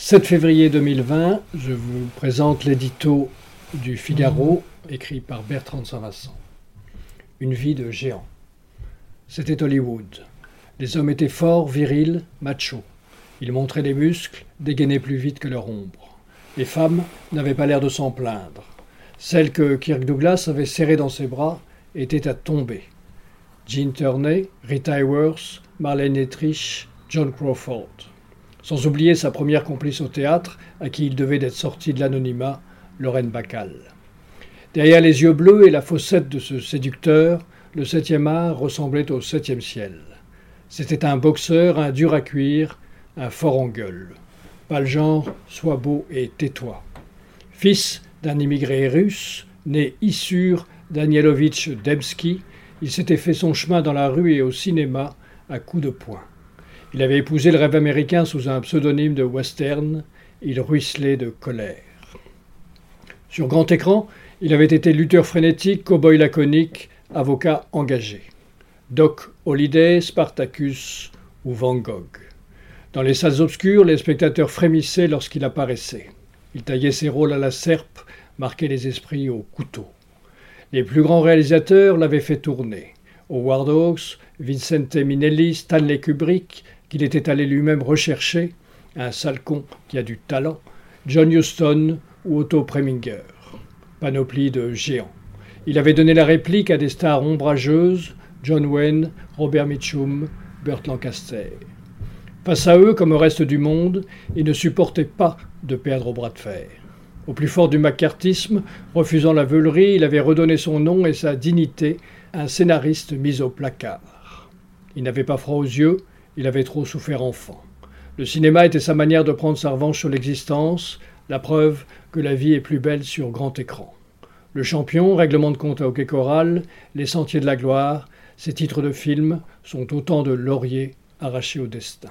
7 février 2020, je vous présente l'édito du Figaro, écrit par Bertrand Saint-Vincent. Une vie de géant. C'était Hollywood. Les hommes étaient forts, virils, machos. Ils montraient des muscles, dégainaient plus vite que leur ombre. Les femmes n'avaient pas l'air de s'en plaindre. Celle que Kirk Douglas avait serrée dans ses bras était à tomber. Jean Turney, Rita Hayworth, Marlène Dietrich, John Crawford. Sans oublier sa première complice au théâtre, à qui il devait d'être sorti de l'anonymat, Lorraine Bacal. Derrière les yeux bleus et la fossette de ce séducteur, le septième art ressemblait au septième ciel. C'était un boxeur, un dur à cuire, un fort en gueule. Pas le genre, sois beau et tais-toi. Fils d'un immigré russe, né Issur Danielovitch Demski, il s'était fait son chemin dans la rue et au cinéma à coups de poing. Il avait épousé le rêve américain sous un pseudonyme de western, il ruisselait de colère. Sur grand écran, il avait été lutteur frénétique, cow-boy laconique, avocat engagé. Doc Holliday, Spartacus ou Van Gogh. Dans les salles obscures, les spectateurs frémissaient lorsqu'il apparaissait. Il taillait ses rôles à la serpe, marquait les esprits au couteau. Les plus grands réalisateurs l'avaient fait tourner. Howard Hawks, Vincente Minelli, Stanley Kubrick, qu'il était allé lui-même rechercher, un sale con qui a du talent, John Huston ou Otto Preminger. Panoplie de géants. Il avait donné la réplique à des stars ombrageuses, John Wayne, Robert Mitchum, Burt Lancaster. Face à eux, comme au reste du monde, il ne supportait pas de perdre au bras de fer. Au plus fort du macartisme, refusant la veulerie, il avait redonné son nom et sa dignité à un scénariste mis au placard. Il n'avait pas froid aux yeux, il avait trop souffert enfant. Le cinéma était sa manière de prendre sa revanche sur l'existence, la preuve que la vie est plus belle sur grand écran. Le champion, règlement de compte à hockey choral, les sentiers de la gloire, ces titres de films sont autant de lauriers arrachés au destin.